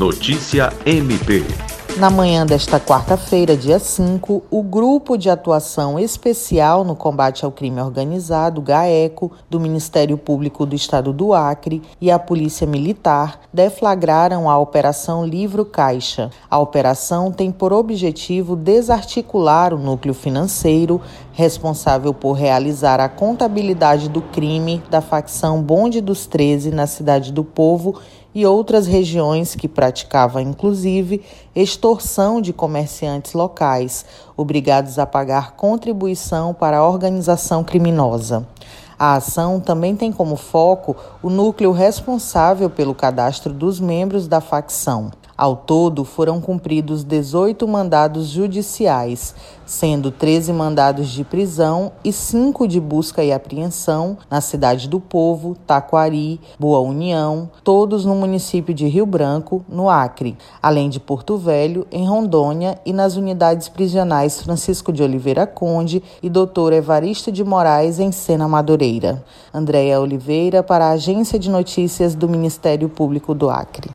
Notícia MP. Na manhã desta quarta-feira, dia 5, o Grupo de Atuação Especial no Combate ao Crime Organizado, GAECO, do Ministério Público do Estado do Acre e a Polícia Militar deflagraram a Operação Livro Caixa. A operação tem por objetivo desarticular o núcleo financeiro responsável por realizar a contabilidade do crime da facção Bonde dos 13 na Cidade do Povo e outras regiões que praticava inclusive extorsão de comerciantes locais, obrigados a pagar contribuição para a organização criminosa. A ação também tem como foco o núcleo responsável pelo cadastro dos membros da facção. Ao todo, foram cumpridos 18 mandados judiciais, sendo 13 mandados de prisão e 5 de busca e apreensão na Cidade do Povo, Taquari, Boa União, todos no município de Rio Branco, no Acre, além de Porto Velho, em Rondônia e nas unidades prisionais Francisco de Oliveira Conde e Doutor Evaristo de Moraes, em Sena Madureira. Andréia Oliveira, para a Agência de Notícias do Ministério Público do Acre.